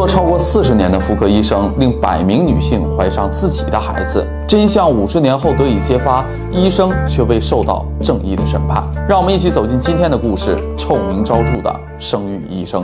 作超过四十年的妇科医生，令百名女性怀上自己的孩子。真相五十年后得以揭发，医生却未受到正义的审判。让我们一起走进今天的故事：臭名昭著的生育医生。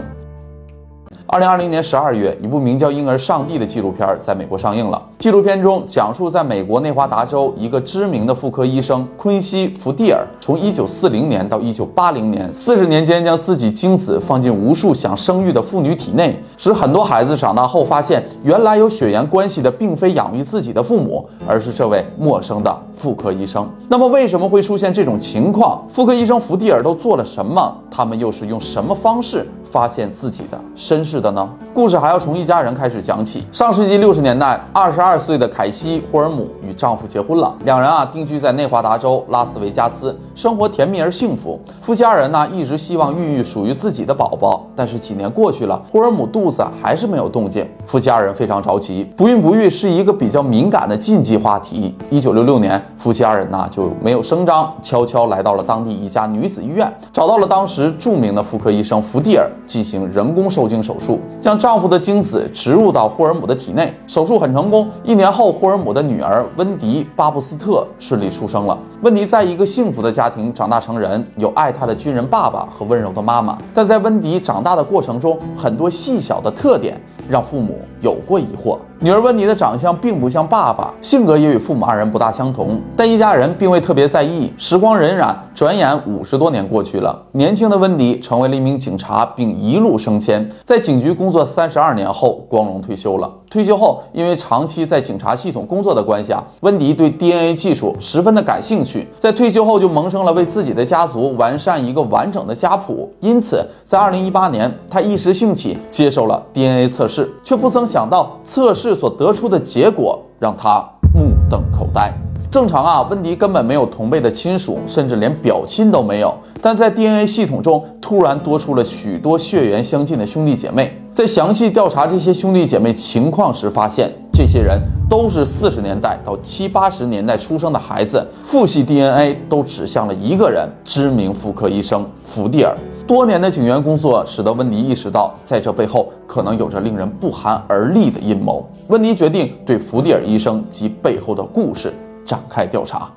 二零二零年十二月，一部名叫《婴儿上帝》的纪录片在美国上映了。纪录片中讲述，在美国内华达州一个知名的妇科医生昆西·福蒂尔，从一九四零年到一九八零年，四十年间将自己精子放进无数想生育的妇女体内，使很多孩子长大后发现，原来有血缘关系的并非养育自己的父母，而是这位陌生的妇科医生。那么，为什么会出现这种情况？妇科医生福蒂尔都做了什么？他们又是用什么方式？发现自己的身世的呢？故事还要从一家人开始讲起。上世纪六十年代，二十二岁的凯西·霍尔姆与丈夫结婚了，两人啊定居在内华达州拉斯维加斯，生活甜蜜而幸福。夫妻二人呢一直希望孕育属于自己的宝宝，但是几年过去了，霍尔姆肚子还是没有动静。夫妻二人非常着急，不孕不育是一个比较敏感的禁忌话题。一九六六年，夫妻二人呢就没有声张，悄悄来到了当地一家女子医院，找到了当时著名的妇科医生福蒂尔。进行人工受精手术，将丈夫的精子植入到霍尔姆的体内。手术很成功。一年后，霍尔姆的女儿温迪·巴布斯特顺利出生了。温迪在一个幸福的家庭长大成人，有爱他的军人爸爸和温柔的妈妈。但在温迪长大的过程中，很多细小的特点让父母有过疑惑。女儿温妮的长相并不像爸爸，性格也与父母二人不大相同，但一家人并未特别在意。时光荏苒，转眼五十多年过去了。年轻的温迪成为了一名警察，并一路升迁，在警局工作三十二年后，光荣退休了。退休后，因为长期在警察系统工作的关系啊，温迪对 DNA 技术十分的感兴趣。在退休后，就萌生了为自己的家族完善一个完整的家谱。因此，在二零一八年，他一时兴起接受了 DNA 测试，却不曾想到测试。所得出的结果让他目瞪口呆。正常啊，温迪根本没有同辈的亲属，甚至连表亲都没有。但在 DNA 系统中，突然多出了许多血缘相近的兄弟姐妹。在详细调查这些兄弟姐妹情况时，发现这些人都是四十年代到七八十年代出生的孩子。父系 DNA 都指向了一个人——知名妇科医生福蒂尔。多年的警员工作使得温迪意识到，在这背后可能有着令人不寒而栗的阴谋。温迪决定对弗蒂尔医生及背后的故事展开调查。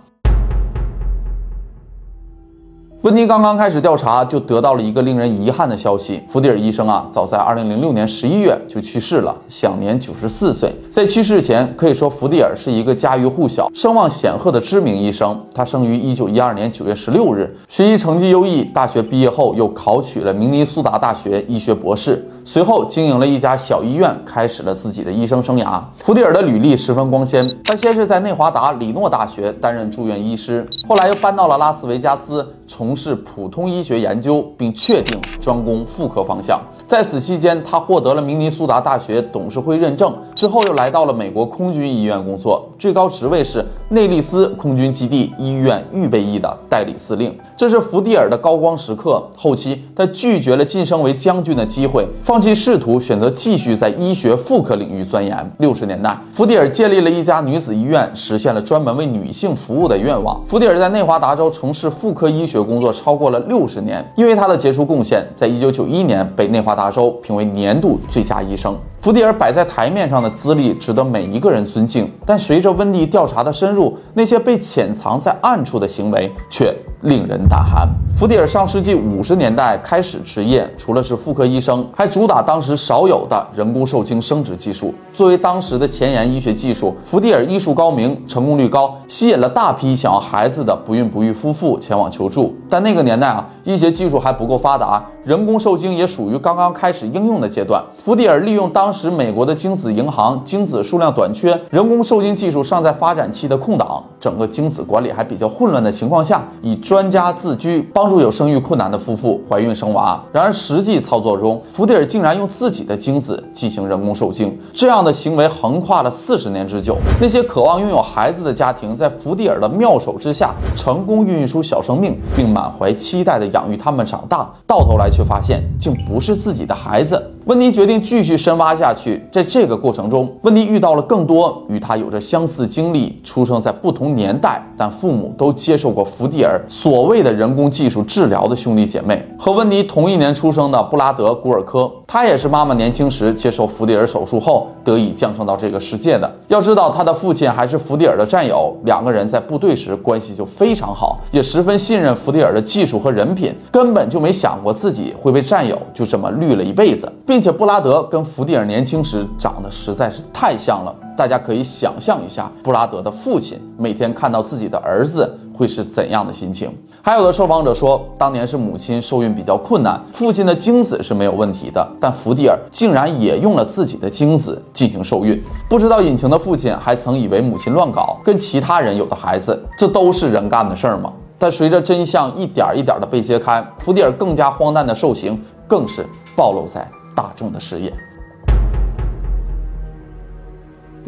温迪刚刚开始调查，就得到了一个令人遗憾的消息：福蒂尔医生啊，早在2006年11月就去世了，享年94岁。在去世前，可以说福蒂尔是一个家喻户晓、声望显赫的知名医生。他生于1912年9月16日，学习成绩优异，大学毕业后又考取了明尼苏达大学医学博士。随后经营了一家小医院，开始了自己的医生生涯。福蒂尔的履历十分光鲜，他先是在内华达里诺大学担任住院医师，后来又搬到了拉斯维加斯，从事普通医学研究，并确定专攻妇科方向。在此期间，他获得了明尼苏达大学董事会认证，之后又来到了美国空军医院工作，最高职位是内利斯空军基地医院预备役的代理司令。这是福蒂尔的高光时刻。后期，他拒绝了晋升为将军的机会，放弃仕途，选择继续在医学妇科领域钻研。六十年代，福蒂尔建立了一家女子医院，实现了专门为女性服务的愿望。福迪尔在内华达州从事妇科医学工作超过了六十年，因为他的杰出贡献，在一九九一年被内华。达州评为年度最佳医生，福迪尔摆在台面上的资历值得每一个人尊敬。但随着温蒂调查的深入，那些被潜藏在暗处的行为却令人胆寒。福迪尔上世纪五十年代开始职业，除了是妇科医生，还主打当时少有的人工受精生殖技术。作为当时的前沿医学技术，福迪尔医术高明，成功率高，吸引了大批想要孩子的不孕不育夫妇前往求助。但那个年代啊，医学技术还不够发达，人工受精也属于刚刚开始应用的阶段。福迪尔利用当当时美国的精子银行精子数量短缺，人工受精技术尚在发展期的空档，整个精子管理还比较混乱的情况下，以专家自居，帮助有生育困难的夫妇怀孕生娃。然而实际操作中，福蒂尔竟然用自己的精子进行人工受精，这样的行为横跨了四十年之久。那些渴望拥有孩子的家庭，在福蒂尔的妙手之下，成功孕育出小生命，并满怀期待地养育他们长大，到头来却发现竟不是自己的孩子。温迪决定继续深挖下去，在这个过程中，温迪遇到了更多与他有着相似经历、出生在不同年代，但父母都接受过福地尔所谓的人工技术治疗的兄弟姐妹。和温迪同一年出生的布拉德·古尔科，他也是妈妈年轻时接受福迪尔手术后得以降生到这个世界的。要知道，他的父亲还是福迪尔的战友，两个人在部队时关系就非常好，也十分信任弗迪尔的技术和人品，根本就没想过自己会被战友就这么绿了一辈子。并且布拉德跟福迪尔年轻时长得实在是太像了，大家可以想象一下，布拉德的父亲每天看到自己的儿子。会是怎样的心情？还有的受访者说，当年是母亲受孕比较困难，父亲的精子是没有问题的，但福迪尔竟然也用了自己的精子进行受孕。不知道隐情的父亲还曾以为母亲乱搞，跟其他人有的孩子，这都是人干的事儿吗？但随着真相一点一点的被揭开，福迪尔更加荒诞的受刑更是暴露在大众的视野。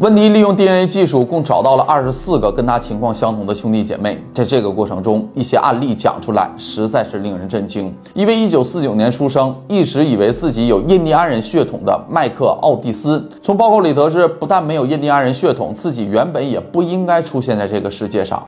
温迪利用 DNA 技术，共找到了二十四个跟他情况相同的兄弟姐妹。在这个过程中，一些案例讲出来，实在是令人震惊。一位一九四九年出生，一直以为自己有印第安人血统的麦克奥蒂斯，从报告里得知，不但没有印第安人血统，自己原本也不应该出现在这个世界上。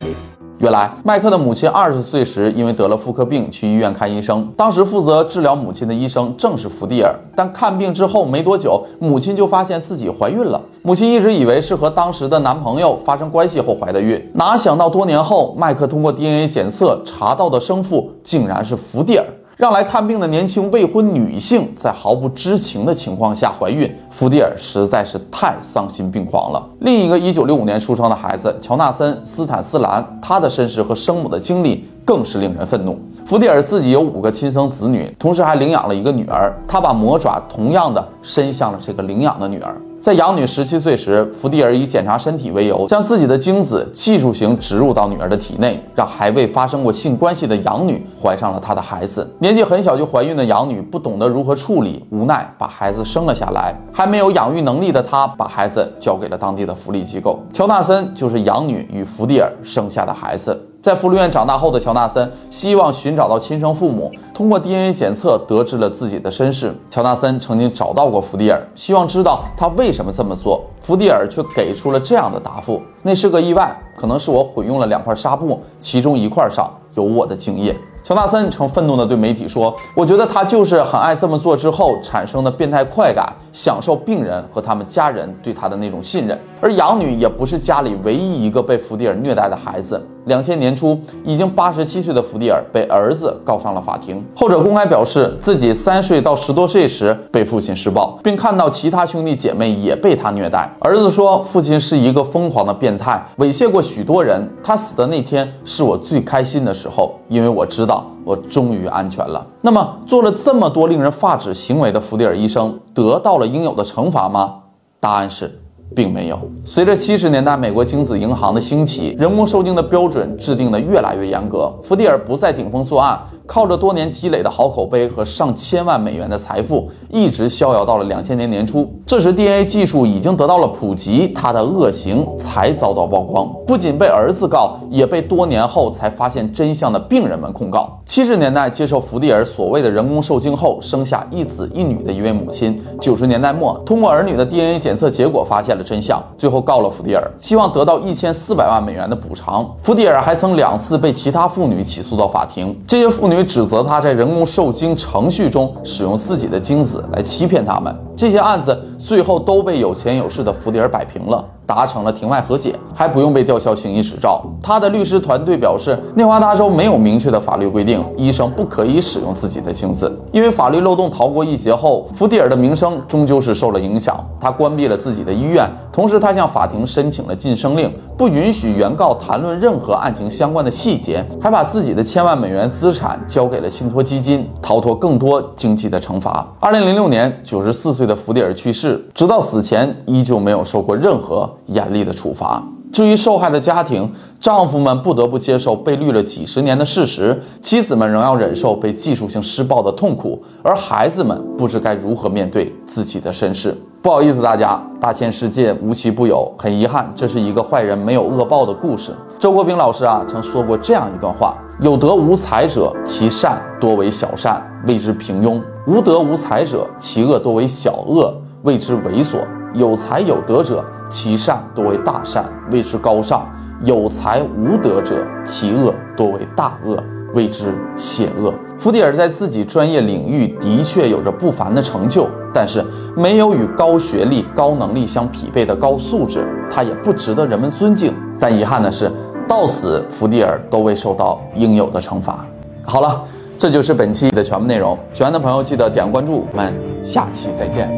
原来，麦克的母亲二十岁时因为得了妇科病去医院看医生，当时负责治疗母亲的医生正是福蒂尔。但看病之后没多久，母亲就发现自己怀孕了。母亲一直以为是和当时的男朋友发生关系后怀的孕，哪想到多年后，麦克通过 DNA 检测查到的生父竟然是福蒂尔。让来看病的年轻未婚女性在毫不知情的情况下怀孕，福迪尔实在是太丧心病狂了。另一个1965年出生的孩子乔纳森·斯坦斯兰，他的身世和生母的经历更是令人愤怒。福迪尔自己有五个亲生子女，同时还领养了一个女儿，他把魔爪同样的伸向了这个领养的女儿。在养女十七岁时，福蒂尔以检查身体为由，将自己的精子技术型植入到女儿的体内，让还未发生过性关系的养女怀上了他的孩子。年纪很小就怀孕的养女不懂得如何处理，无奈把孩子生了下来。还没有养育能力的她，把孩子交给了当地的福利机构。乔纳森就是养女与福蒂尔生下的孩子。在福利院长大后的乔纳森希望寻找到亲生父母，通过 DNA 检测得知了自己的身世。乔纳森曾经找到过福迪尔，希望知道他为什么这么做。福迪尔却给出了这样的答复：“那是个意外，可能是我混用了两块纱布，其中一块上有我的精液。”乔纳森曾愤怒地对媒体说：“我觉得他就是很爱这么做之后产生的变态快感，享受病人和他们家人对他的那种信任。而养女也不是家里唯一一个被福迪尔虐待的孩子。两千年初，已经八十七岁的福迪尔被儿子告上了法庭。后者公开表示，自己三岁到十多岁时被父亲施暴，并看到其他兄弟姐妹也被他虐待。儿子说，父亲是一个疯狂的变态，猥亵过许多人。他死的那天是我最开心的时候，因为我知道。”我终于安全了。那么，做了这么多令人发指行为的福迪尔医生得到了应有的惩罚吗？答案是。并没有。随着七十年代美国精子银行的兴起，人工受精的标准制定的越来越严格，福迪尔不再顶风作案，靠着多年积累的好口碑和上千万美元的财富，一直逍遥到了两千年年初。这时 DNA 技术已经得到了普及，他的恶行才遭到曝光，不仅被儿子告，也被多年后才发现真相的病人们控告。七十年代接受福蒂尔所谓的人工受精后生下一子一女的一位母亲，九十年代末通过儿女的 DNA 检测结果发现。了真相，最后告了福迪尔，希望得到一千四百万美元的补偿。福迪尔还曾两次被其他妇女起诉到法庭，这些妇女因为指责他在人工受精程序中使用自己的精子来欺骗他们。这些案子最后都被有钱有势的福迪尔摆平了。达成了庭外和解，还不用被吊销行医执照。他的律师团队表示，内华达州没有明确的法律规定，医生不可以使用自己的精子。因为法律漏洞逃过一劫后，福迪尔的名声终究是受了影响。他关闭了自己的医院，同时他向法庭申请了禁声令，不允许原告谈论任何案情相关的细节，还把自己的千万美元资产交给了信托基金，逃脱更多经济的惩罚。二零零六年，九十四岁的福蒂尔去世，直到死前依旧没有受过任何。严厉的处罚。至于受害的家庭，丈夫们不得不接受被绿了几十年的事实，妻子们仍要忍受被技术性施暴的痛苦，而孩子们不知该如何面对自己的身世。不好意思，大家，大千世界无奇不有，很遗憾，这是一个坏人没有恶报的故事。周国平老师啊，曾说过这样一段话：有德无才者，其善多为小善，谓之平庸；无德无才者，其恶多为小恶，谓之猥琐。有才有德者，其善多为大善，谓之高尚；有才无德者，其恶多为大恶，谓之险恶。福迪尔在自己专业领域的确有着不凡的成就，但是没有与高学历、高能力相匹配的高素质，他也不值得人们尊敬。但遗憾的是，到死福迪尔都未受到应有的惩罚。好了，这就是本期的全部内容。喜欢的朋友记得点个关注，我们下期再见，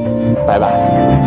拜拜。